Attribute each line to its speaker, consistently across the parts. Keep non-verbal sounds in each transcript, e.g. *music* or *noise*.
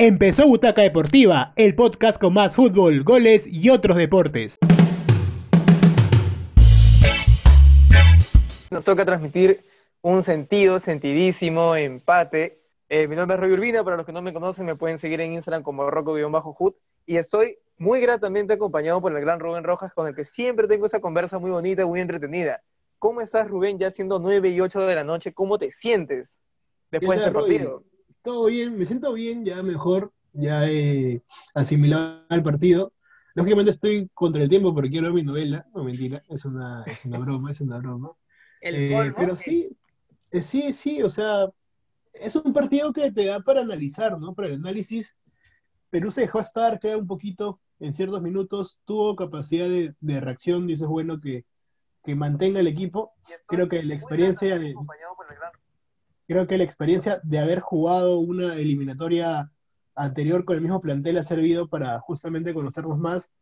Speaker 1: Empezó Butaca Deportiva, el podcast con más fútbol, goles y otros deportes.
Speaker 2: Nos toca transmitir un sentido, sentidísimo empate. Eh, mi nombre es Roy Urbina, para los que no me conocen me pueden seguir en Instagram como roco-hood y estoy muy gratamente acompañado por el gran Rubén Rojas con el que siempre tengo esta conversa muy bonita, muy entretenida. ¿Cómo estás Rubén ya siendo 9 y 8 de la noche? ¿Cómo te sientes después de este partido?
Speaker 3: Todo bien, me siento bien, ya mejor, ya he asimilado el partido. Lógicamente estoy contra el tiempo porque quiero ver mi novela, no mentira, es una, es una broma, es una broma. *laughs* Eh, pero sí, eh, sí, sí, o sea, es un partido que te da para analizar, ¿no? Para el análisis. Perú se dejó estar, queda un poquito en ciertos minutos, tuvo capacidad de, reacción y eso es bueno que, que mantenga el equipo. Creo que la experiencia de, creo que la experiencia de haber jugado una eliminatoria anterior con el mismo plantel ha servido para justamente conocernos más.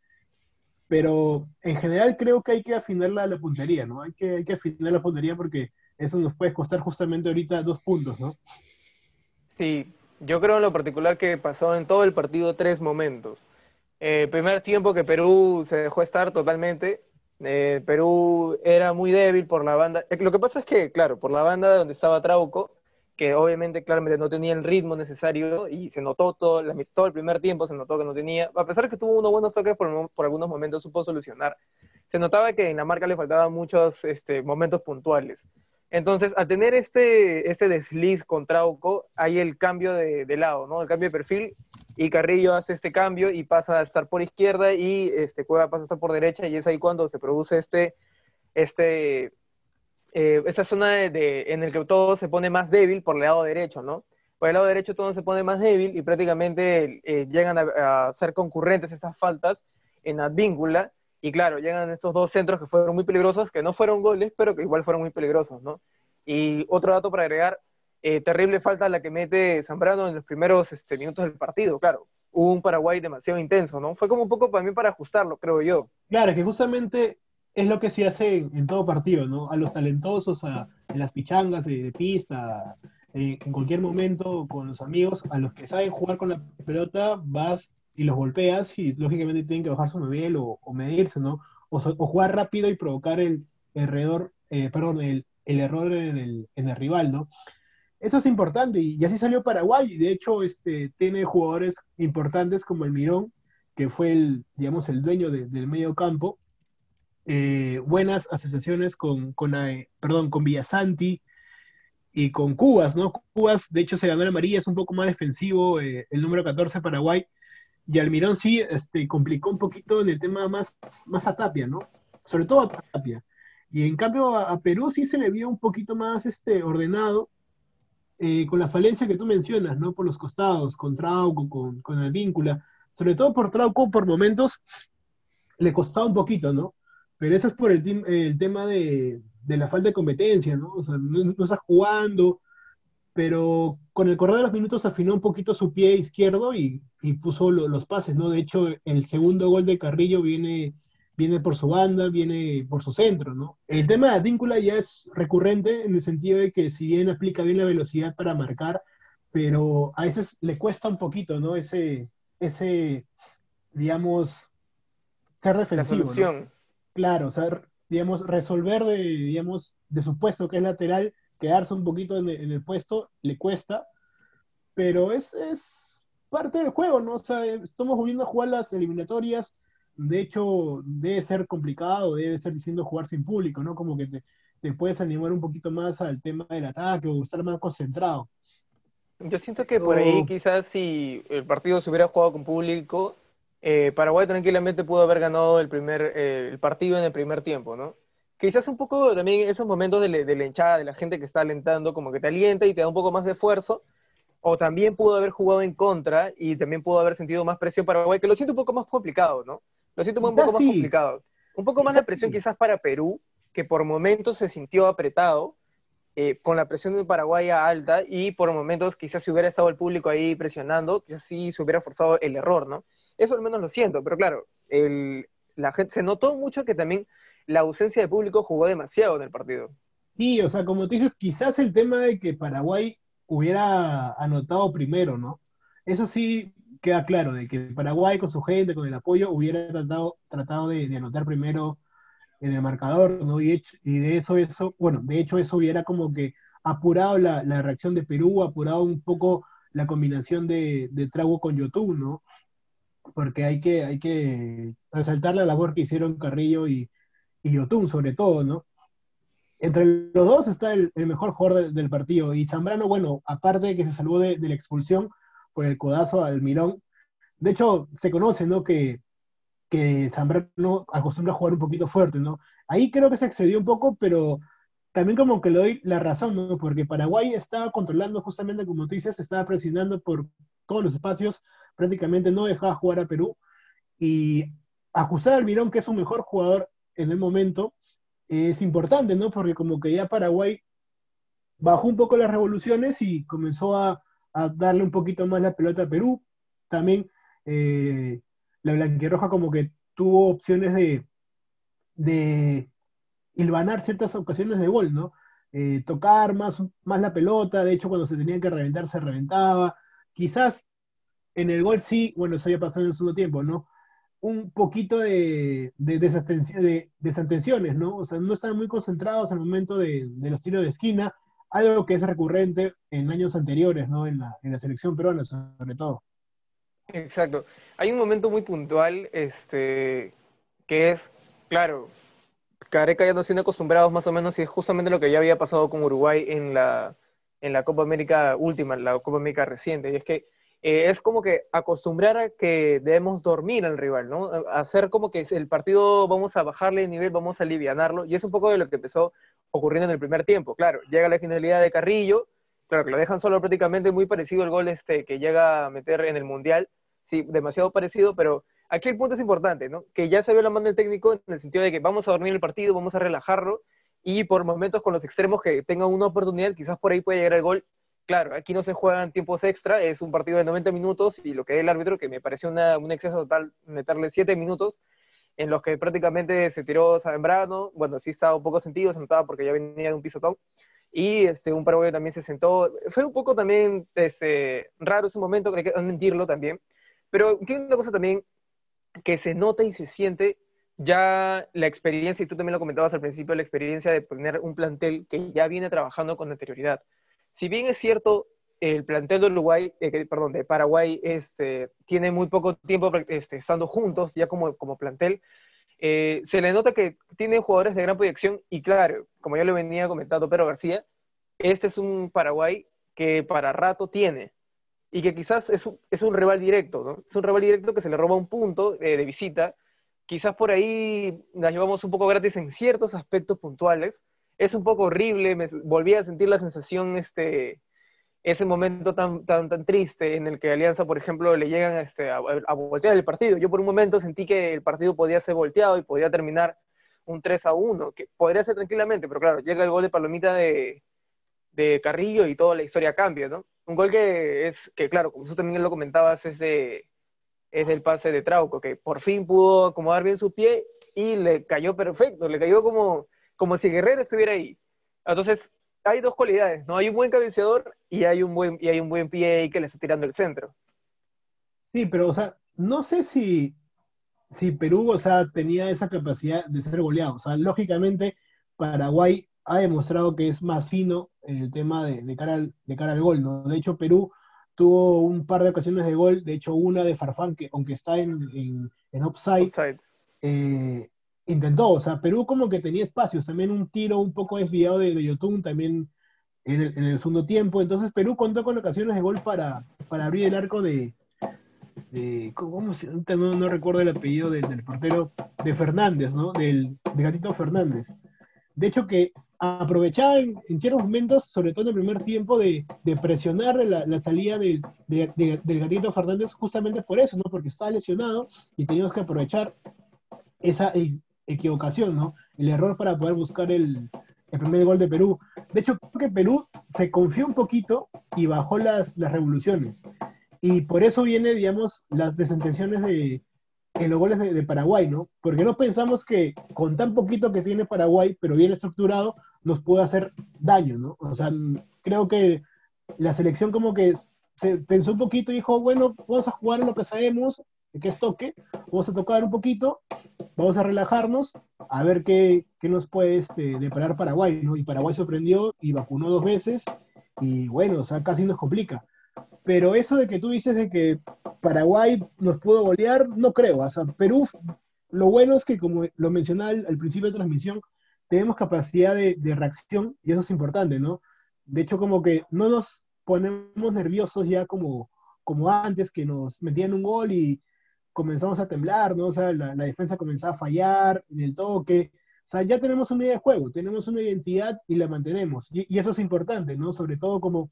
Speaker 3: Pero en general creo que hay que afinar la, la puntería, ¿no? Hay que, hay que afinar la puntería porque eso nos puede costar justamente ahorita dos puntos, ¿no?
Speaker 2: Sí, yo creo en lo particular que pasó en todo el partido tres momentos. Eh, primer tiempo que Perú se dejó estar totalmente, eh, Perú era muy débil por la banda. Eh, lo que pasa es que, claro, por la banda donde estaba Trauco, que obviamente claramente no tenía el ritmo necesario y se notó todo, todo el primer tiempo, se notó que no tenía, a pesar que tuvo unos buenos toques por, por algunos momentos, supo solucionar. Se notaba que en la marca le faltaban muchos este, momentos puntuales. Entonces, a tener este, este desliz con Trauco, hay el cambio de, de, lado, ¿no? El cambio de perfil, y Carrillo hace este cambio y pasa a estar por izquierda y este, Cueva pasa a estar por derecha, y es ahí cuando se produce este, este eh, zona de, en el que todo se pone más débil por el lado derecho, ¿no? Por el lado derecho todo se pone más débil y prácticamente eh, llegan a, ser concurrentes estas faltas en Advíncula. Y claro, llegan estos dos centros que fueron muy peligrosos, que no fueron goles, pero que igual fueron muy peligrosos, ¿no? Y otro dato para agregar, eh, terrible falta la que mete Zambrano en los primeros este, minutos del partido, claro. Hubo un Paraguay demasiado intenso, ¿no? Fue como un poco para mí para ajustarlo, creo yo.
Speaker 3: Claro, que justamente es lo que se hace en, todo partido, ¿no? A los talentosos, a, en las pichangas de, pista, eh, en cualquier momento con los amigos, a los que saben jugar con la pelota, vas y los golpeas y lógicamente tienen que bajar su nivel o, medirse, ¿no? O, jugar rápido y provocar el, error, eh, perdón, el, error en el, rival, ¿no? Eso es importante y, así salió Paraguay. De hecho, este, tiene jugadores importantes como el Mirón, que fue el, digamos, el dueño del medio campo, eh, buenas asociaciones con, con, eh, perdón, con Villasanti y con Cubas, ¿no? Cubas, de hecho, se ganó la amarilla, es un poco más defensivo, eh, el número 14 Paraguay, y Almirón sí este, complicó un poquito en el tema más, más a Tapia, ¿no? Sobre todo a Tapia. Y en cambio a, Perú sí se le vio un poquito más este, ordenado, con la falencia que tú mencionas, ¿no? Por los costados, con Trauco, con, con Advíncula, sobre todo por Trauco, por momentos le costaba un poquito, ¿no? Pero eso es por el, el tema de, la falta de competencia, ¿no? O sea, no, está jugando, pero con el correr de los minutos afinó un poquito su pie izquierdo y, puso los pases, ¿no? De hecho, el segundo gol de Carrillo viene, viene por su banda, viene por su centro, ¿no? El tema de Adíncula ya es recurrente en el sentido de que si bien aplica bien la velocidad para marcar, pero a veces le cuesta un poquito, ¿no? Ese, ese digamos, ser defensivo. La Claro, o sea, digamos, resolver de, digamos, de su puesto que es lateral, quedarse un poquito en el, puesto, le cuesta, pero es, es, parte del juego, ¿no? O sea, estamos volviendo a jugar las eliminatorias, de hecho, debe ser complicado, debe ser diciendo jugar sin público, ¿no? Como que te, te puedes animar un poquito más al tema del ataque o estar más concentrado.
Speaker 2: Yo siento que por ahí quizás si el partido se hubiera jugado con público, eh, Paraguay tranquilamente pudo haber ganado el, primer, eh, el partido en el primer tiempo, ¿no? Quizás un poco también esos momentos de, la hinchada, de la gente que está alentando, como que te alienta y te da un poco más de esfuerzo, o también pudo haber jugado en contra y también pudo haber sentido más presión Paraguay, que lo siento un poco más complicado, ¿no? Lo siento un poco más complicado. Un poco más de presión quizás para Perú, que por momentos se sintió apretado, eh, con la presión de Paraguay alta, y por momentos quizás si hubiera estado el público ahí presionando, quizás sí se hubiera forzado el error, ¿no? Eso al menos lo siento, pero claro, la gente, se notó mucho que también la ausencia de público jugó demasiado en el partido.
Speaker 3: Sí, o sea, como tú dices, quizás el tema de que Paraguay hubiera anotado primero, ¿no? eso sí queda claro, de que Paraguay con su gente, con el apoyo, hubiera tratado, tratado de, anotar primero en el marcador, ¿no? Y, y, de eso, eso, bueno, de hecho eso hubiera como que apurado la, reacción de Perú, apurado un poco la combinación de, de Trago con Yotun, ¿no? Porque hay que, hay que resaltar la labor que hicieron Carrillo y, y Yotun, sobre todo, ¿no? Entre los dos está el, mejor jugador del partido. Y Zambrano, bueno, aparte de que se salvó de, la expulsión por el codazo al Mirón, de hecho, se conoce, ¿no? Que, que Zambrano acostumbra a jugar un poquito fuerte, ¿no? Ahí creo que se excedió un poco, pero también como que le doy la razón, ¿no? Porque Paraguay estaba controlando justamente, como tú dices, estaba presionando por todos los espacios, prácticamente no dejaba jugar a Perú. Y ajustar al Mirón, que es un mejor jugador en el momento, es importante, ¿no? Porque como que ya Paraguay bajó un poco las revoluciones y comenzó a, darle un poquito más la pelota a Perú. También eh, la Blanquirroja como que tuvo opciones de, hilvanar ciertas ocasiones de gol, ¿no? Eh, tocar más, más la pelota, de hecho cuando se tenía que reventar se reventaba. Quizás en el gol sí, bueno, eso había pasado en el segundo tiempo, ¿no? un poquito de, de, de, desatenciones, ¿no? O sea, no están muy concentrados al momento de, los tiros de esquina, algo que es recurrente en años anteriores, ¿no? En la, en la selección peruana, sobre todo.
Speaker 2: Exacto. Hay un momento muy puntual, este, que es, claro, Careca ya nos tiene acostumbrados más o menos y es justamente lo que ya había pasado con Uruguay en la, en la Copa América última, la Copa América reciente, y es que eh, es como que acostumbrar a que debemos dormir al rival, ¿no? Hacer como que el partido vamos a bajarle de nivel, vamos a alivianarlo, y es un poco de lo que empezó ocurriendo en el primer tiempo. Claro, llega la genialidad de Carrillo, claro que lo dejan solo prácticamente muy parecido al gol este que llega a meter en el Mundial, sí, demasiado parecido, pero aquí el punto es importante, ¿no? Que ya se ve la mano del técnico en el sentido de que vamos a dormir el partido, vamos a relajarlo, y por momentos con los extremos que tengan una oportunidad, quizás por ahí puede llegar el gol, claro, aquí no se juegan tiempos extra, es un partido de 90 minutos y lo que es el árbitro, que me pareció un exceso total meterle 7 minutos, en los que prácticamente se tiró Zambrano, bueno, sí estaba un poco sentido, se notaba porque ya venía de un pisotón, y este, un paraguayo también se sentó, fue un poco también este, raro ese momento, creo que mentirlo también, pero hay una cosa también que se nota y se siente ya la experiencia, y tú también lo comentabas al principio, la experiencia de poner un plantel que ya viene trabajando con anterioridad si bien es cierto, el plantel de Uruguay, eh, perdón, de Paraguay este, tiene muy poco tiempo este, estando juntos, ya como, como plantel, eh, se le nota que tienen jugadores de gran proyección y claro, como ya lo venía comentando Pedro García, este es un Paraguay que para rato tiene y que quizás es un, es un rival directo. Es un rival directo que se le roba un punto eh, de visita, quizás por ahí la llevamos un poco gratis en ciertos aspectos puntuales, es un poco horrible, me volví a sentir la sensación, este, ese momento tan, tan, tan triste en el que Alianza, por ejemplo, le llegan este, a, voltear el partido. Yo por un momento sentí que el partido podía ser volteado y podía terminar un 3 a 1, que podría ser tranquilamente, pero claro, llega el gol de Palomita de, de Carrillo y toda la historia cambia, ¿no? Un gol que es, que claro, como tú también lo comentabas, es, de, es del pase de Trauco, que por fin pudo acomodar bien su pie y le cayó perfecto, le cayó como como si Guerrero estuviera ahí. Entonces, hay dos cualidades, ¿no? Hay un buen cabeceador y hay un buen, y hay un buen pie ahí que le está tirando el centro.
Speaker 3: Sí, pero, o sea, no sé si, si Perú, o sea, tenía esa capacidad de ser goleado. O sea, lógicamente, Paraguay ha demostrado que es más fino en el tema de, cara, al, de cara al gol, ¿no? De hecho, Perú tuvo un par de ocasiones de gol, de hecho, una de Farfán, que aunque está en, en, en offside, Eh, intentó, o sea, Perú como que tenía espacios, también un tiro un poco desviado de, de Yotun también en el, segundo tiempo, entonces Perú contó con ocasiones de gol para, para abrir el arco de, ¿cómo se, no, no, recuerdo el apellido del, portero, de Fernández, ¿no? Del, de Gatito Fernández. De hecho que aprovechaba en, ciertos momentos, sobre todo en el primer tiempo, de, de presionar la, salida del Gatito Fernández justamente por eso, ¿no? Porque estaba lesionado y teníamos que aprovechar esa equivocación, ¿no? El error para poder buscar el, primer gol de Perú. De hecho, creo que Perú se confió un poquito y bajó las, las revoluciones. Y por eso viene, digamos, las desentenciones de, en los goles de, Paraguay, ¿no? Porque no pensamos que con tan poquito que tiene Paraguay, pero bien estructurado, nos puede hacer daño, ¿no? O sea, creo que la selección como que se pensó un poquito y dijo, bueno, vamos a jugar lo que sabemos, que es toque, vamos a tocar un poquito, vamos a relajarnos, a ver qué, qué nos puede este, deparar Paraguay, ¿no? Y Paraguay sorprendió y vacunó dos veces, y bueno, o sea, casi nos complica. Pero eso de que tú dices de que Paraguay nos pudo golear, no creo. O sea, Perú, lo bueno es que, como lo mencionaba al, principio de transmisión, tenemos capacidad de, de, reacción y eso es importante, ¿no? De hecho, como que no nos ponemos nerviosos ya como, como antes, que nos metían un gol y comenzamos a temblar, ¿no? O sea, la, defensa comenzaba a fallar en el toque. O sea, ya tenemos una idea de juego, tenemos una identidad y la mantenemos. Y, eso es importante, ¿no? Sobre todo como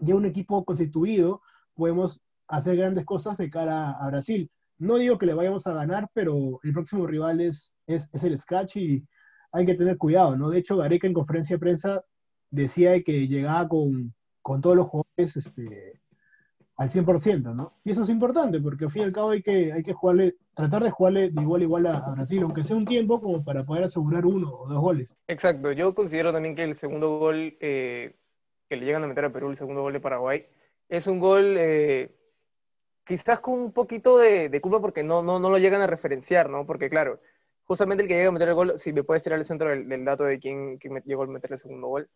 Speaker 3: ya un equipo constituido, podemos hacer grandes cosas de cara a Brasil. No digo que le vayamos a ganar, pero el próximo rival es, es, es el Scratch y hay que tener cuidado, ¿no? De hecho, Gareca en conferencia de prensa decía que llegaba con, con todos los jugadores este, al 100%, ¿no? Y eso es importante, porque al fin y al cabo hay que, hay que jugarle, tratar de jugarle de igual a igual a, Brasil, aunque sea un tiempo como para poder asegurar uno o dos goles.
Speaker 2: Exacto, yo considero también que el segundo gol eh, que le llegan a meter a Perú, el segundo gol de Paraguay, es un gol eh, quizás con un poquito de, culpa porque no, no, no lo llegan a referenciar, ¿no? Porque claro, justamente el que llega a meter el gol, si me puedes tirar el centro del, del dato de quién, quién llegó a meter el segundo gol,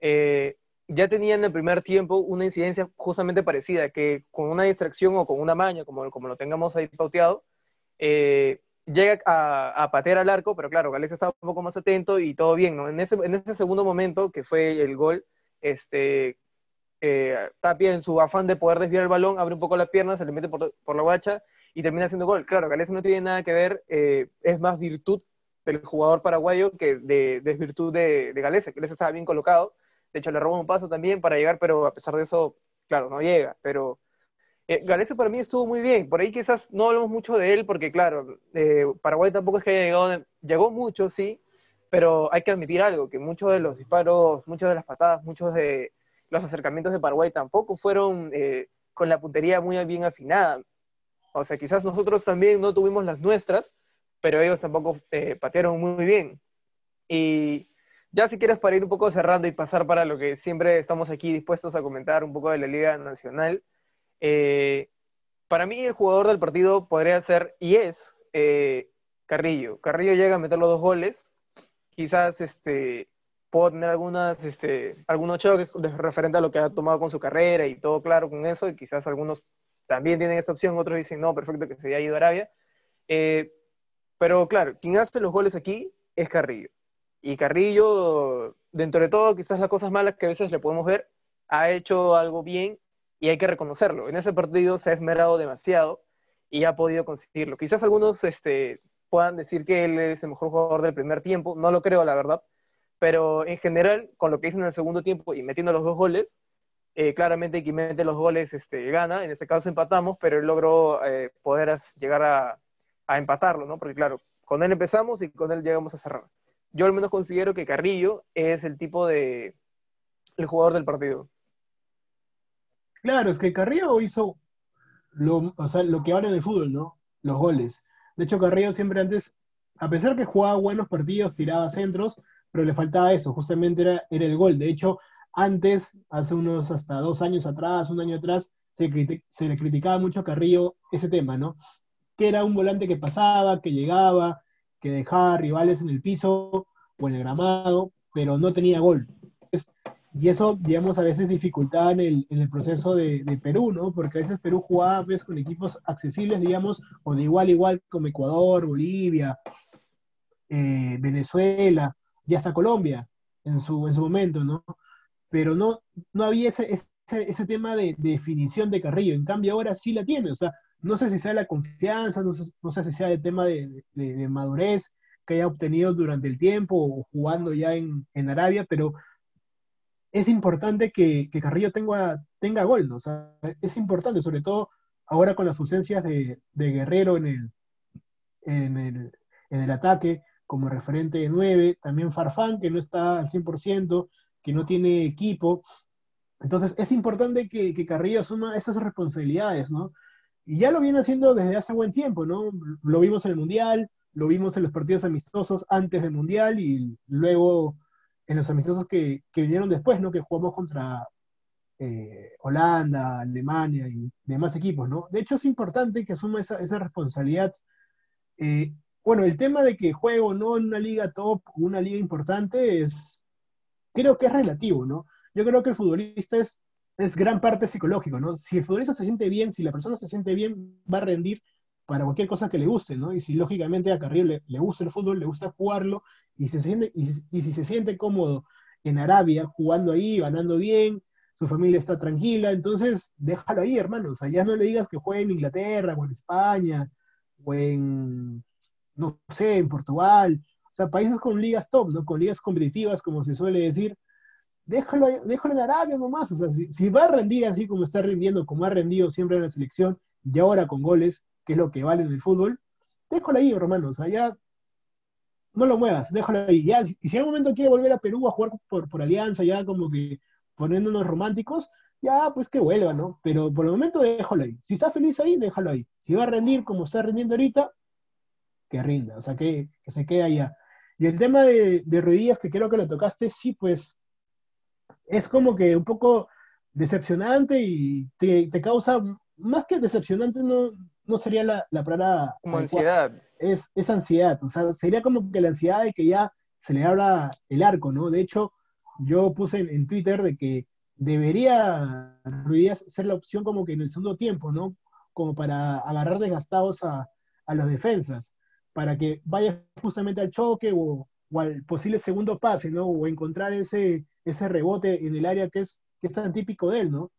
Speaker 2: eh, ya tenía en el primer tiempo una incidencia justamente parecida, que con una distracción o con una maña, como, como lo tengamos ahí pauteado, eh, llega a, a, patear al arco, pero claro, Gales estaba un poco más atento y todo bien, ¿no? En ese, en ese segundo momento, que fue el gol, este, eh, Tapia en su afán de poder desviar el balón, abre un poco la pierna, se le mete por, por la guacha y termina haciendo gol. Claro, Gales no tiene nada que ver, eh, es más virtud del jugador paraguayo que de desvirtud de, de Galese. Galese estaba bien colocado, de hecho le robó un paso también para llegar, pero a pesar de eso, claro, no llega, pero... Eh, Galese para mí estuvo muy bien, por ahí quizás no hablamos mucho de él porque claro, eh, Paraguay tampoco es que haya llegado, llegó mucho, sí, pero hay que admitir algo, que muchos de los disparos, muchas de las patadas, muchos de los acercamientos de Paraguay tampoco fueron eh, con la puntería muy bien afinada. O sea, quizás nosotros también no tuvimos las nuestras, pero ellos tampoco eh, patearon muy bien. Y ya si quieres para ir un poco cerrando y pasar para lo que siempre estamos aquí dispuestos a comentar un poco de la Liga Nacional, eh, para mí el jugador del partido podría ser y es eh, Carrillo. Carrillo llega a meter los dos goles, quizás este, puedo tener algunas, este, algunos choques referente a lo que ha tomado con su carrera y todo claro con eso, y quizás algunos también tienen esta opción, otros dicen, no, perfecto, que se haya ido a Arabia. Eh, pero claro, quien hace los goles aquí es Carrillo. Y Carrillo, dentro de todo, quizás las cosas malas que a veces le podemos ver, ha hecho algo bien y hay que reconocerlo. En ese partido se ha esmerado demasiado y ha podido conseguirlo. Quizás algunos este, puedan decir que él es el mejor jugador del primer tiempo, no lo creo, la verdad, pero en general, con lo que hizo en el segundo tiempo y metiendo los dos goles, eh, claramente quien mete los goles este, gana, en este caso empatamos, pero él logró eh, poder llegar a, a, empatarlo, ¿no? Porque claro, con él empezamos y con él llegamos a cerrar. Yo al menos considero que Carrillo es el tipo de, el jugador del partido.
Speaker 3: Claro, es que Carrillo hizo lo, o sea, lo que habla de fútbol, ¿no? Los goles. De hecho, Carrillo siempre antes, a pesar que jugaba buenos partidos, tiraba centros, pero le faltaba eso, justamente era, era el gol. De hecho, antes, hace unos hasta dos años atrás, un año atrás, se, se, le criticaba mucho a Carrillo ese tema, ¿no? Que era un volante que pasaba, que llegaba, que dejaba rivales en el piso o en el gramado, pero no tenía gol. Entonces, y eso, digamos, a veces dificultaba en el, en el proceso de, de, Perú, ¿no? Porque a veces Perú jugaba pues, con equipos accesibles, digamos, o de igual a igual como Ecuador, Bolivia, eh, Venezuela, y hasta Colombia en su, en su momento, ¿no? Pero no, no había ese, ese, ese tema de, de, definición de Carrillo. En cambio, ahora sí la tiene. O sea, no sé si sea la confianza, no sé, no sé si sea el tema de, madurez que haya obtenido durante el tiempo o jugando ya en, en Arabia, pero es importante que, que, Carrillo tenga, tenga gol, ¿no? Es importante, sobre todo ahora con las ausencias de, de Guerrero en el, en el, en el ataque, como referente de 9, también Farfán, que no está al 100%, que no tiene equipo. Entonces es importante que, que Carrillo asuma esas responsabilidades, ¿no? Y ya lo viene haciendo desde hace buen tiempo, ¿no? Lo vimos en el Mundial, lo vimos en los partidos amistosos antes del Mundial y luego en los amistosos que, que vinieron después, ¿no? Que jugamos contra, eh, Holanda, Alemania y demás equipos, ¿no? De hecho, es importante que asuma esa, esa responsabilidad. Eh, bueno, el tema de que juegue o no en una liga top, una liga importante, es, creo que es relativo, ¿no? Yo creo que el futbolista es, es gran parte psicológico, ¿no? Si el futbolista se siente bien, si la persona se siente bien, va a rendir para cualquier cosa que le guste, ¿no? Y si lógicamente a Carrillo le, le gusta el fútbol, le gusta jugarlo, y, se siente, y, y si se siente cómodo en Arabia, jugando ahí, ganando bien, su familia está tranquila, entonces déjalo ahí, hermano. O sea, ya no le digas que juegue en Inglaterra o en España o en, no sé, en Portugal. O sea, países con ligas top, ¿no? Con ligas competitivas, como se suele decir. Déjalo, déjalo en Arabia nomás. O sea, si, si va a rendir así como está rindiendo, como ha rendido siempre en la selección, y ahora con goles, que es lo que vale en el fútbol, déjalo ahí, hermano. O sea, ya no lo muevas, déjalo ahí. Ya, y si en algún momento quiere volver a Perú a jugar por, por Alianza, ya como que poniéndonos románticos, ya pues que vuelva, ¿no? Pero por el momento déjalo ahí. Si está feliz ahí, déjalo ahí. Si va a rendir como está rendiendo ahorita, que rinda, o sea, que, que se quede allá. Y el tema de, de rodillas, que creo que lo tocaste, sí, pues es como que un poco decepcionante y te, te causa, más que decepcionante, no, no sería la, la palabra.
Speaker 2: Como ansiedad.
Speaker 3: Es, es ansiedad, o sea, sería como que la ansiedad de que ya se le abra el arco, ¿no? De hecho, yo puse en, Twitter de que debería Ruiz ser la opción como que en el segundo tiempo, ¿no? Como para agarrar desgastados a, a los defensas, para que vaya justamente al choque o, o, al posible segundo pase, ¿no? O encontrar ese, ese rebote en el área que es, que es tan típico de él, ¿no?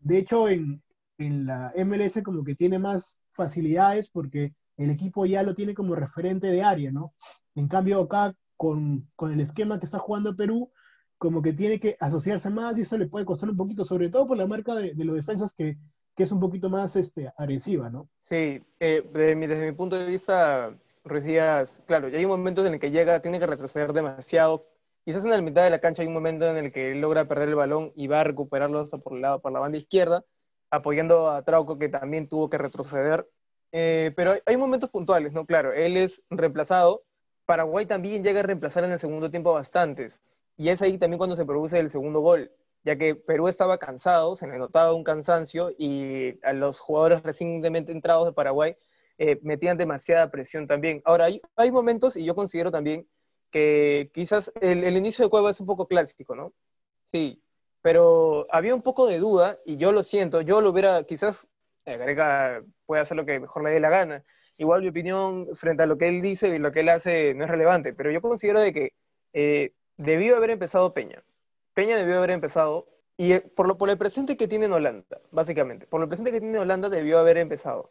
Speaker 3: De hecho, en, en la MLS como que tiene más facilidades porque el equipo ya lo tiene como referente de área, ¿no? En cambio, acá con, con el esquema que está jugando Perú, como que tiene que asociarse más y eso le puede costar un poquito, sobre todo por la marca de, de los defensas que, que, es un poquito más este, agresiva, ¿no?
Speaker 2: Sí, eh, desde, mi, desde mi punto de vista, Ruiz claro, ya hay momentos en el que llega, tiene que retroceder demasiado. Quizás en la mitad de la cancha hay un momento en el que logra perder el balón y va a recuperarlo hasta por, el lado, por la banda izquierda, apoyando a Trauco que también tuvo que retroceder. Eh, pero hay, hay momentos puntuales, ¿no? Claro, él es reemplazado. Paraguay también llega a reemplazar en el segundo tiempo bastantes. Y es ahí también cuando se produce el segundo gol, ya que Perú estaba cansado, se le notaba un cansancio y a los jugadores recientemente entrados de Paraguay eh, metían demasiada presión también. Ahora, hay, momentos, y yo considero también que quizás el, el, inicio de Cueva es un poco clásico, ¿no? Sí, pero había un poco de duda, y yo lo siento, yo lo hubiera, quizás Gareca puede hacer lo que mejor le dé la gana. Igual mi opinión frente a lo que él dice y lo que él hace no es relevante, pero yo considero de que eh, debió haber empezado Peña. Peña debió haber empezado, y eh, por, lo, por el presente que tiene en Holanda, básicamente, por el presente que tiene en Holanda debió haber empezado.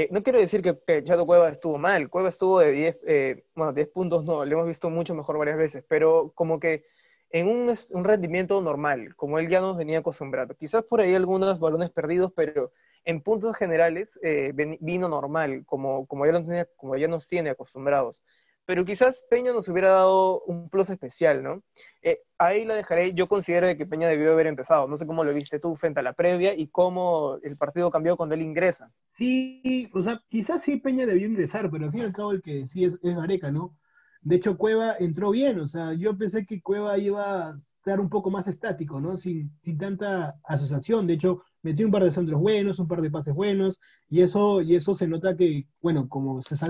Speaker 2: Eh, no quiero decir que, que, Chato Cueva estuvo mal, Cueva estuvo de 10, eh, bueno, 10 puntos no, lo hemos visto mucho mejor varias veces, pero como que en un, un, rendimiento normal, como él ya nos venía acostumbrado. Quizás por ahí algunos balones perdidos, pero en puntos generales eh, vino normal, como, como, ya tenía, como ya nos tiene acostumbrados pero quizás Peña nos hubiera dado un plus especial, ¿no? Eh, ahí la dejaré, yo considero que Peña debió haber empezado, no sé cómo lo viste tú frente a la previa y cómo el partido cambió cuando él ingresa.
Speaker 3: Sí, o sea, quizás sí Peña debió ingresar, pero al fin y al cabo el que sí es, es Gareca, ¿no? De hecho, Cueva entró bien, o sea, yo pensé que Cueva iba a estar un poco más estático, ¿no? Sin, tanta asociación. De hecho, metió un par de centros buenos, un par de pases buenos, y eso, y eso se nota que, bueno, como se está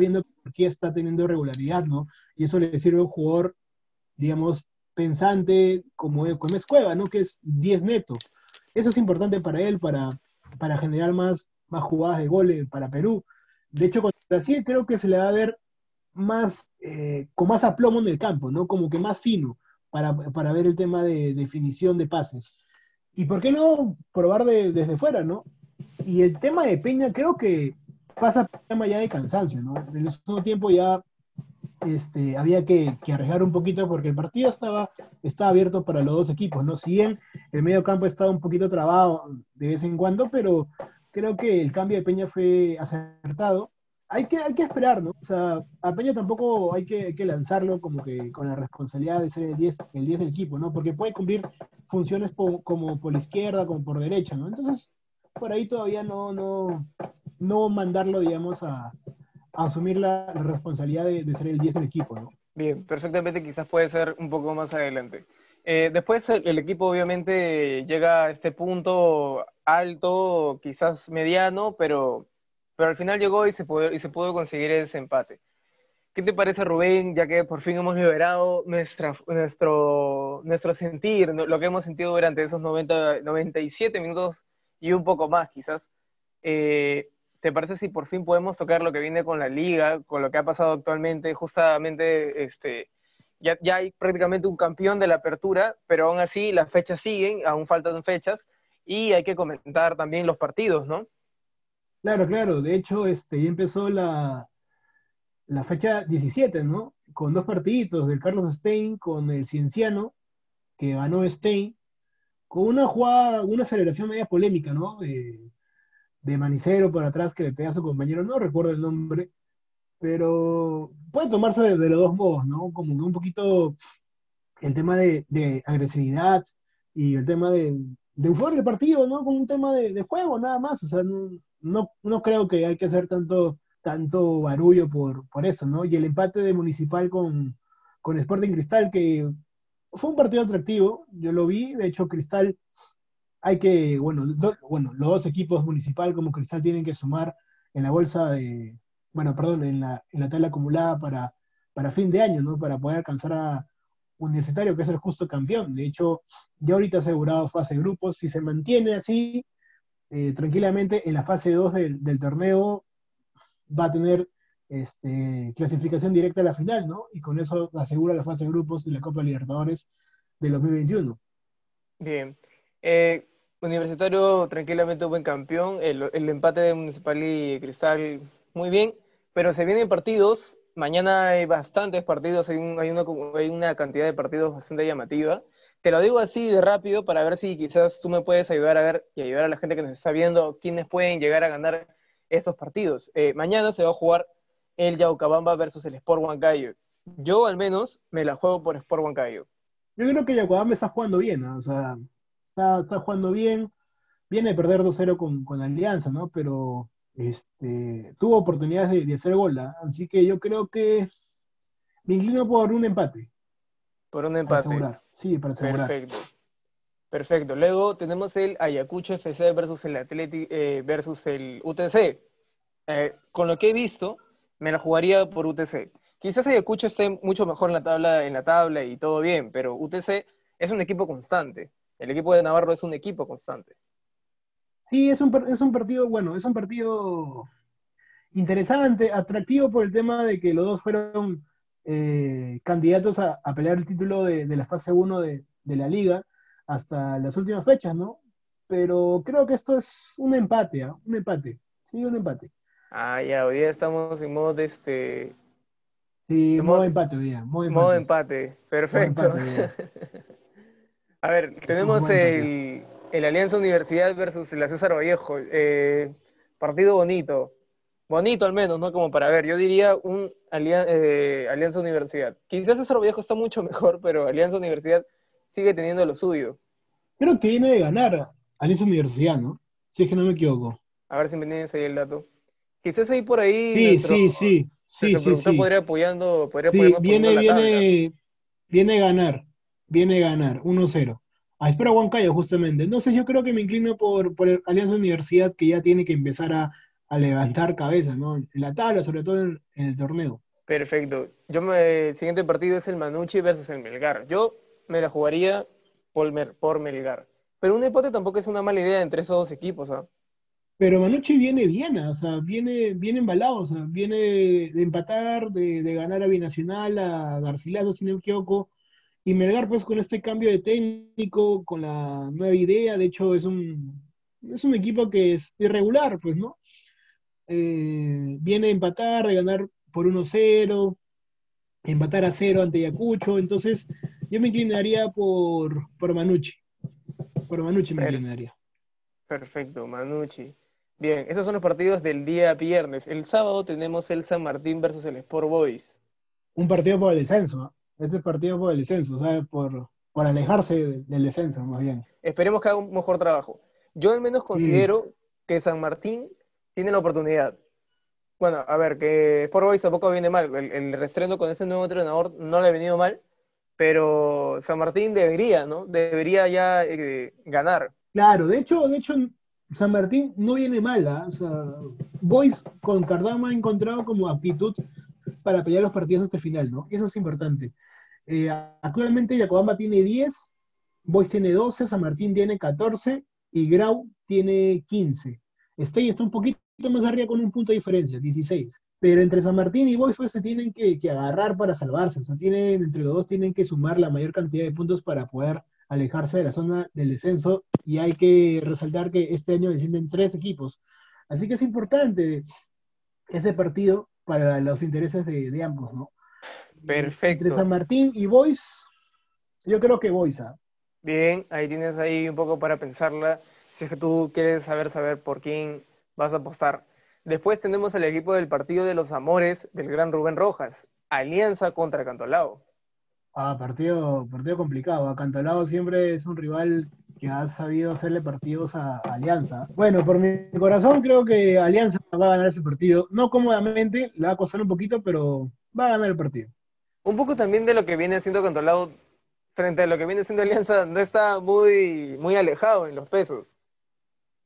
Speaker 3: que está teniendo regularidad, ¿no? Y eso le sirve a un jugador, digamos, pensante como, como Cueva, ¿no? Que es 10 neto. Eso es importante para él, para, para generar más, más jugadas de gol para Perú. De hecho, con Brasil creo que se le va a ver más, eh, con más aplomo en el campo, ¿no? Como que más fino para, para ver el tema de definición de pases. ¿Y por qué no probar de, desde fuera, no? Y el tema de Peña creo que pasa tema ya de cansancio, ¿no? En el segundo tiempo ya este, había que, que, arriesgar un poquito porque el partido estaba, estaba abierto para los dos equipos, ¿no? Si bien el medio campo estaba un poquito trabado de vez en cuando, pero creo que el cambio de Peña fue acertado. Hay que, hay que esperar, ¿no? O sea, a Peña tampoco hay que, hay que lanzarlo como que con la responsabilidad de ser el 10, el 10 del equipo, ¿no? Porque puede cumplir funciones po, como por la izquierda, como por derecha, ¿no? Entonces, por ahí todavía no, no, no mandarlo, digamos, a, a asumir la, la responsabilidad de, de, ser el 10 del equipo, ¿no?
Speaker 2: Bien, perfectamente, quizás puede ser un poco más adelante. Eh, después el, el equipo obviamente llega a este punto alto, quizás mediano, pero, pero al final llegó y se pudo, y se pudo conseguir ese empate. ¿Qué te parece, Rubén, ya que por fin hemos liberado nuestra, nuestro, nuestro sentir, lo que hemos sentido durante esos 90, 97 minutos y un poco más quizás? Eh, ¿Te parece si por fin podemos tocar lo que viene con la liga, con lo que ha pasado actualmente? Justamente, este, ya, hay prácticamente un campeón de la apertura, pero aún así las fechas siguen, aún faltan fechas, y hay que comentar también los partidos, ¿no?
Speaker 3: Claro, claro. De hecho, este, ya empezó la, fecha 17, ¿no? Con dos partiditos del Carlos Stein con el Cienciano, que ganó Stein, con una jugada, una celebración media polémica, ¿no? De, de Manicero por atrás que le pega a su compañero, no recuerdo el nombre, pero puede tomarse de, de los dos modos, ¿no? Como que un poquito el tema de, de agresividad y el tema de, de euforia del partido, ¿no? Como un tema de, de juego, nada más. O sea, no, no, no creo que hay que hacer tanto, tanto barullo por, por eso, ¿no? Y el empate de Municipal con, con Sporting Cristal, que fue un partido atractivo, yo lo vi, de hecho Cristal hay que, bueno, do- bueno, los dos equipos Municipal como Cristal tienen que sumar en la bolsa de, bueno, perdón, en la, en la tabla acumulada para, para fin de año, ¿no? Para poder alcanzar a Universitario, que es el justo campeón. De hecho, ya ahorita asegurado fase grupos, si se mantiene así, eh, tranquilamente en la fase 2 del, del torneo va a tener este, clasificación directa a la final, ¿no? Y con eso asegura la fase de grupos de la Copa Libertadores del 2021.
Speaker 2: Bien. Eh, Universitario tranquilamente buen campeón. El, el empate de Municipal y Cristal muy bien. Pero se vienen partidos. Mañana hay bastantes partidos. Hay, un- hay una, hay una cantidad de partidos bastante llamativa. Te lo digo así de rápido para ver si quizás tú me puedes ayudar a ver y ayudar a la gente que nos está viendo quiénes pueden llegar a ganar esos partidos. Eh, mañana se va a jugar el Yaucabamba versus el Sport Huancayo. Yo al menos me la juego por Sport Huancayo.
Speaker 3: Yo creo que Yacuabamba está jugando bien. O sea, está, está jugando bien, viene de perder 2-0 con, con Alianza, ¿no? Pero este, tuvo oportunidades de, de hacer gol, ¿ah? Así que yo creo que me inclino por un empate,
Speaker 2: Por un
Speaker 3: para
Speaker 2: empate.
Speaker 3: asegurar. Sí, para asegurar.
Speaker 2: Perfecto. Perfecto. Luego tenemos el Ayacucho FC versus el Atleti, eh, versus el UTC. Eh, con lo que he visto, me la jugaría por UTC. Quizás Ayacucho esté mucho mejor en la tabla, en la tabla y todo bien, pero UTC es un equipo constante. El equipo de Navarro es un equipo constante.
Speaker 3: Sí, es un, es un partido, bueno, es un partido interesante, atractivo por el tema de que los dos fueron eh, candidatos a, a pelear el título de, de la fase 1 de, de la liga hasta las últimas fechas, ¿no? Pero creo que esto es un empate, ¿ah? Un empate, sí, un empate.
Speaker 2: Ah, ya, hoy día estamos en modo de este
Speaker 3: Sí, modo
Speaker 2: modo-
Speaker 3: empate hoy día, modo
Speaker 2: modo
Speaker 3: empate.
Speaker 2: empate. Perfecto.
Speaker 3: empate. *laughs*
Speaker 2: A ver, tenemos el, el Alianza Universidad versus la César Vallejo. Eh, partido bonito. Bonito al menos, ¿no? Como para ver. Yo diría un eh, Alianza Universidad. Quizás César Vallejo está mucho mejor, *laughs* pero Alianza Universidad sigue teniendo lo suyo.
Speaker 3: Creo que viene de ganar Alianza Universidad, ¿no? Si es que no me equivoco.
Speaker 2: A ver si me tienes ahí el dato. Quizás ahí por ahí
Speaker 3: Sí,
Speaker 2: nuestro,
Speaker 3: sí, sí, sí, sí, sí.
Speaker 2: podría apoyando, podría
Speaker 3: Sí, viene, viene, viene a ganar, viene a ganar, 1-0. A espera Huancayo, justamente. No sé, yo creo que me inclino por, por Alianza Universidad, que ya tiene que empezar a, a levantar cabeza, ¿no? En la tabla, sobre todo en, en el torneo.
Speaker 2: Perfecto. Yo me, el siguiente partido es el Manucci versus el Melgar. Yo me la jugaría por, Mer- por Melgar. Pero un empate tampoco es una mala idea entre esos dos equipos, ¿ah?
Speaker 3: Pero Manucci viene bien, ¿ah? o sea, viene, viene embalado, o sea, viene de, de empatar, de, de ganar a Binacional, a Garcilaso, si no me equivoco, y Melgar, pues, con este cambio de técnico, con la nueva idea, de hecho, es un, es un equipo que es irregular, pues, ¿no? Eh, viene a empatar, de ganar por 1-0, empatar a 0 ante Ayacucho, entonces yo me inclinaría por, por Manucci, por Manucci me inclinaría.
Speaker 2: Perfecto, Manucci. Bien, esos son los partidos del día viernes. El sábado tenemos el San Martín versus el Sport Boys.
Speaker 3: un partido por el descenso. Este es partido por el descenso, sea, por, por alejarse de- del descenso, más bien.
Speaker 2: Esperemos que haga un mejor trabajo. Yo al menos considero que San Martín tiene la oportunidad. Bueno, a ver, que Sport Boys tampoco viene mal. El, el restreno con ese nuevo entrenador no le ha venido mal, pero San Martín debería, ¿no? Debería ya eh, ganar.
Speaker 3: Claro, de hecho, de hecho, San Martín no viene. O sea, Boys con Cardama ha encontrado como actitud para pelear los partidos hasta el final, ¿no? Eso es importante. Eh, actualmente Yacobamba tiene 10, Boys tiene 12, San Martín tiene 14 y Grau tiene 15. Stey está un poquito más arriba con un punto de diferencia, 16. Pero entre San Martín y Boys pues, se tienen que, agarrar para salvarse. O sea, tienen, entre los dos tienen que sumar la mayor cantidad de puntos para poder alejarse de la zona del descenso. Y hay que resaltar que este año descienden tres equipos. Así que es importante ese partido para los intereses de, ambos, ¿no?
Speaker 2: Perfecto.
Speaker 3: Entre San Martín y Boys, yo creo que Boys. ¿ah?
Speaker 2: Bien, ahí tienes ahí un poco para pensarla. Si es que tú quieres saber, saber por quién vas a apostar. Después tenemos el equipo del partido de los amores del gran Rubén Rojas. Alianza contra Cantolao.
Speaker 3: Ah, partido, partido complicado. Cantolao siempre es un rival que ha sabido hacerle partidos a, Alianza. Bueno, por mi corazón creo que Alianza va a ganar ese partido. No cómodamente, le va a costar un poquito, pero va a ganar el partido.
Speaker 2: Un poco también de lo que viene haciendo Cantolao frente a lo que viene siendo Alianza, no está muy, muy alejado en los pesos.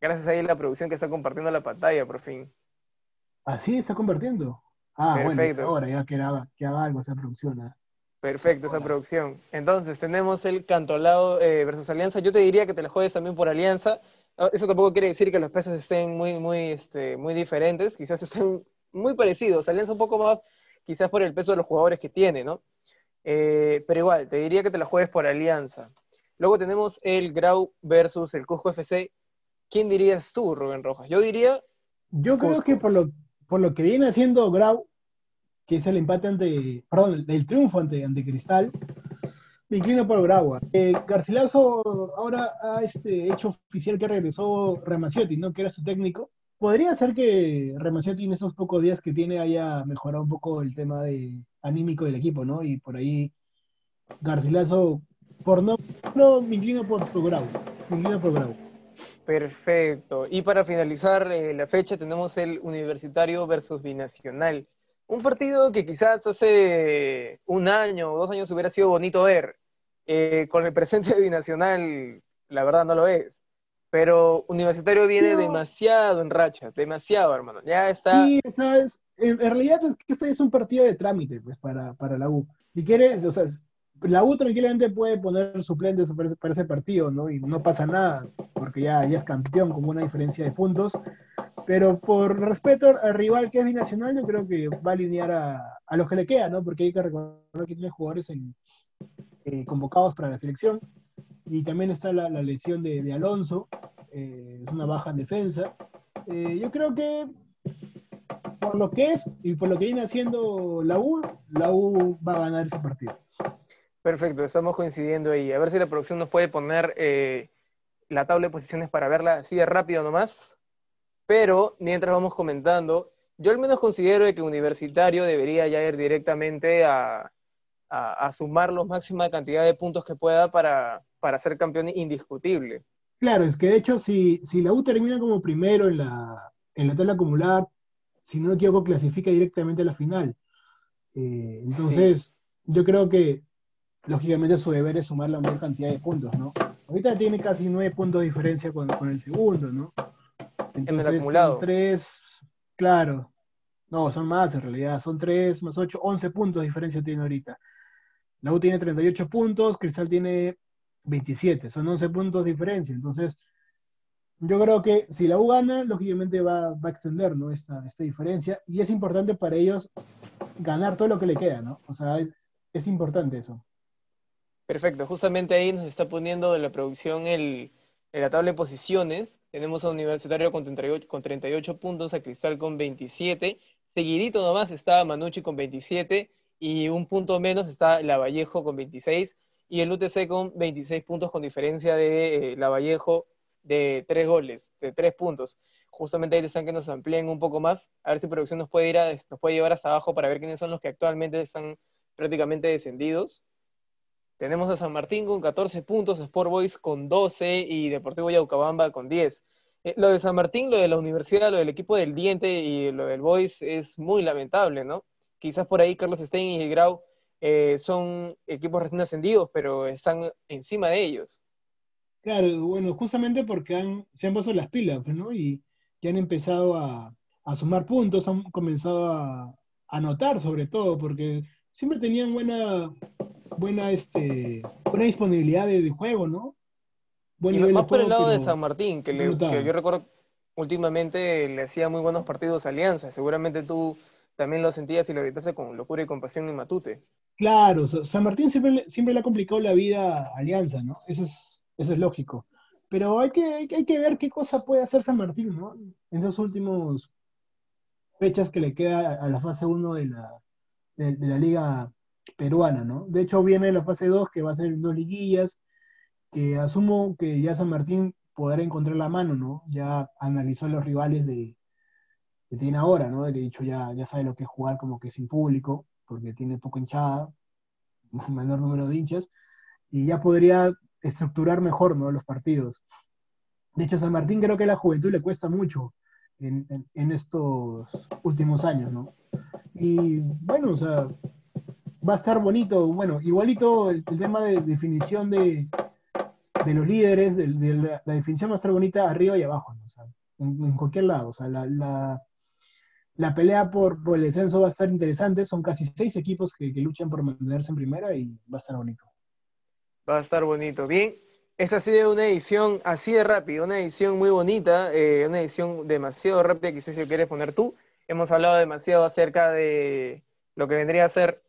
Speaker 2: Gracias a la producción que está compartiendo la pantalla, por fin.
Speaker 3: Así está convirtiendo. Ah, Perfecto. bueno, ahora ya que haga, que haga algo esa producción. ¿ah?
Speaker 2: Perfecto, esa producción. Entonces, tenemos el Cantolao eh, versus Alianza. Yo te diría que te la juegues también por Alianza. Ah, eso tampoco quiere decir que los pesos estén muy, muy, este, muy diferentes. Quizás estén muy parecidos. Alianza un poco más, quizás por el peso de los jugadores que tiene, ¿no? Eh, pero igual, te diría que te la juegues por Alianza. Luego tenemos el Grau versus el Cusco FC. ¿Quién dirías tú, Rubén Rojas? Yo diría...
Speaker 3: Yo creo que por lo, por lo que viene haciendo Grau, que es el empate ante, perdón, el triunfo ante, ante Cristal, me inclino por Grau. Eh, Garcilaso ahora ha este, hecho oficial que regresó Ramaciotti, ¿no? Que era su técnico. Podría ser que Ramaciotti en esos pocos días que tiene haya mejorado un poco el tema de anímico del equipo, ¿no? Y por ahí Garcilaso, por no, no me inclino por, por Grau, me inclino por Grau.
Speaker 2: Perfecto. Y para finalizar eh, la fecha tenemos el Universitario versus Binacional. Un partido que quizás hace un año o dos años hubiera sido bonito ver. Eh, con el presente de Binacional, la verdad no lo es. Pero Universitario viene demasiado en racha, demasiado, hermano. Ya está.
Speaker 3: Sí, sabes, en, realidad es que este es un partido de trámite, pues, para, para la U. Si quieres, o sea, la U tranquilamente puede poner suplentes para ese, partido, ¿no? Y no pasa nada, porque ya, ya es campeón con una diferencia de puntos. Pero por respeto al rival que es binacional, yo creo que va a alinear a, a los que le quedan, ¿no? Porque hay que recordar que tiene jugadores eh, convocados para la selección. Y también está la, lesión de, Alonso, eh, es una baja en defensa. Eh, yo creo que por lo que es y por lo que viene haciendo la U, la U va a ganar ese partido.
Speaker 2: Perfecto, estamos coincidiendo ahí. A ver si la producción nos puede poner eh, la tabla de posiciones para verla así de rápido nomás. Pero mientras vamos comentando, yo al menos considero que Universitario debería ya ir directamente a, sumar la máxima cantidad de puntos que pueda para, ser campeón indiscutible.
Speaker 3: Claro, es que de hecho si, si la U termina como primero en la, en la tabla acumulada, si no me equivoco, clasifica directamente a la final. Eh, entonces, yo creo que lógicamente su deber es sumar la mayor cantidad de puntos, ¿no? Ahorita tiene casi nueve puntos de diferencia con, el segundo, ¿no?
Speaker 2: Entonces, en el acumulado.
Speaker 3: tres, claro. No, son más en realidad, son tres más ocho, once puntos de diferencia tiene ahorita. La U tiene 38 puntos, Cristal tiene 27, son 11 puntos de diferencia. Entonces, yo creo que si la U gana, lógicamente va, a extender ¿no? esta, esta diferencia y es importante para ellos ganar todo lo que le queda, ¿no? O sea, es importante eso.
Speaker 2: Perfecto, justamente ahí nos está poniendo la producción el, en la tabla de posiciones. Tenemos a Universitario con 38, con 38 puntos, a Cristal con 27. Seguidito nomás está Manucci con 27 y un punto menos está Lavallejo con 26 y el UTC con 26 puntos con diferencia de eh, Lavallejo de 3 goles, de 3 puntos. Justamente ahí desean que nos amplíen un poco más, a ver si producción nos puede, ir a, nos puede llevar hasta abajo para ver quiénes son los que actualmente están prácticamente descendidos. Tenemos a San Martín con 14 puntos, Sport Boys con 12 y Deportivo Yaucabamba con 10. Eh, lo de San Martín, lo de la universidad, lo del equipo del Diente y lo del Boys es muy lamentable, ¿no? Quizás por ahí Carlos Stein y Grau eh, son equipos recién ascendidos, pero están encima de ellos.
Speaker 3: Claro, bueno, justamente porque se han puesto las pilas, pues, ¿no? Y ya han empezado a sumar puntos, han comenzado a anotar sobre todo, porque siempre tenían buena, buena, este, buena disponibilidad de, de juego, ¿no?
Speaker 2: Buen y más por el lado de San Martín, que, le, que, yo recuerdo últimamente le hacía muy buenos partidos a Alianza. Seguramente tú también lo sentías y lo gritaste con locura y compasión en Matute.
Speaker 3: Claro, San Martín siempre, siempre le ha complicado la vida a Alianza, ¿no? Eso es, eso es lógico. Pero hay que, hay que ver qué cosa puede hacer San Martín, ¿no? En esos últimos fechas que le queda a la fase 1 de la, de, la liga peruana, ¿no? De hecho, viene la fase 2, que va a ser dos liguillas, que asumo que ya San Martín podrá encontrar la mano, ¿no? Ya analizó los rivales de, que tiene ahora, ¿no? De que dicho ya, ya sabe lo que es jugar como que sin público, porque tiene poco hinchada, *laughs* menor número de hinchas, y ya podría estructurar mejor, ¿no? Los partidos. De hecho, San Martín creo que a la juventud le cuesta mucho en, estos últimos años, ¿no? Y bueno, o sea, va a estar bonito, bueno, igualito el, tema de definición de, de los líderes, de, la, definición va a estar bonita arriba y abajo, en, cualquier lado, o sea, la, la, pelea por, por, el descenso va a estar interesante, son casi seis equipos que, que luchan por mantenerse en primera y va a estar bonito.
Speaker 2: Va a estar bonito. Bien, esta ha sido una edición así de rápida, una edición muy bonita, eh, una edición demasiado rápida, quizás si lo quieres poner tú. Hemos hablado demasiado acerca de lo que vendría a ser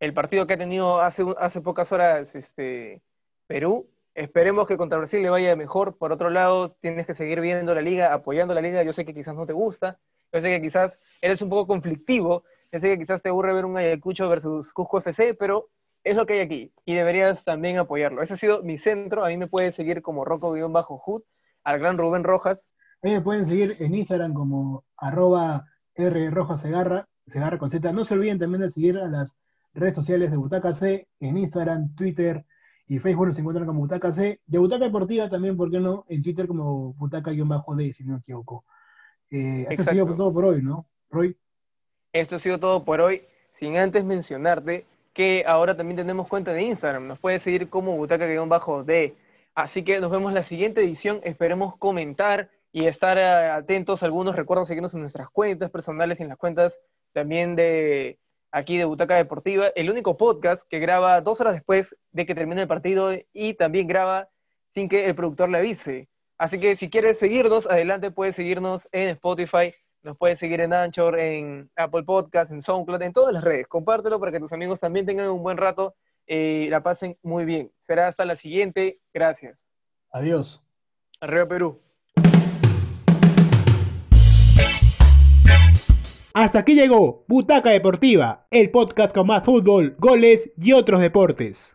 Speaker 2: el partido que ha tenido hace, hace pocas horas este, Perú. Esperemos que contra Brasil le vaya mejor. Por otro lado, tienes que seguir viendo la liga, apoyando la liga. Yo sé que quizás no te gusta, yo sé que quizás eres un poco conflictivo, yo sé que quizás te aburre ver un Ayacucho versus Cusco FC, pero es lo que hay aquí y deberías también apoyarlo. Ese ha sido mi centro. A mí me puedes seguir como Rocco-Hood, al gran Rubén Rojas.
Speaker 3: A me pueden seguir en Instagram como arroba Segarra, Segarra con Z. No se olviden también de seguir a las redes sociales de Butaca C, en Instagram, Twitter y Facebook nos encuentran como Butaca C. De Butaca Deportiva también, ¿por qué no? En Twitter como Butaca-D, si no me equivoco. Eh, esto ha sido todo por hoy, ¿no? Roy.
Speaker 2: Esto ha sido todo por hoy, sin antes mencionarte que ahora también tenemos cuenta de Instagram. Nos puede seguir como butaca-d. Así que nos vemos en la siguiente edición. Esperemos comentar y estar eh, atentos. Algunos recuerden seguirnos en nuestras cuentas personales y en las cuentas también de aquí de Butaca Deportiva. El único podcast que graba dos horas después de que termine el partido y también graba sin que el productor le avise. Así que si quieres seguirnos, adelante puedes seguirnos en Spotify nos puedes seguir en Anchor, en Apple Podcast, en SoundCloud, en todas las redes. Compártelo para que tus amigos también tengan un buen rato y la pasen muy bien. Será hasta la siguiente. Gracias.
Speaker 3: Adiós.
Speaker 2: Arriba Perú.
Speaker 1: Hasta aquí llegó Butaca Deportiva, el podcast con más fútbol, goles y otros deportes.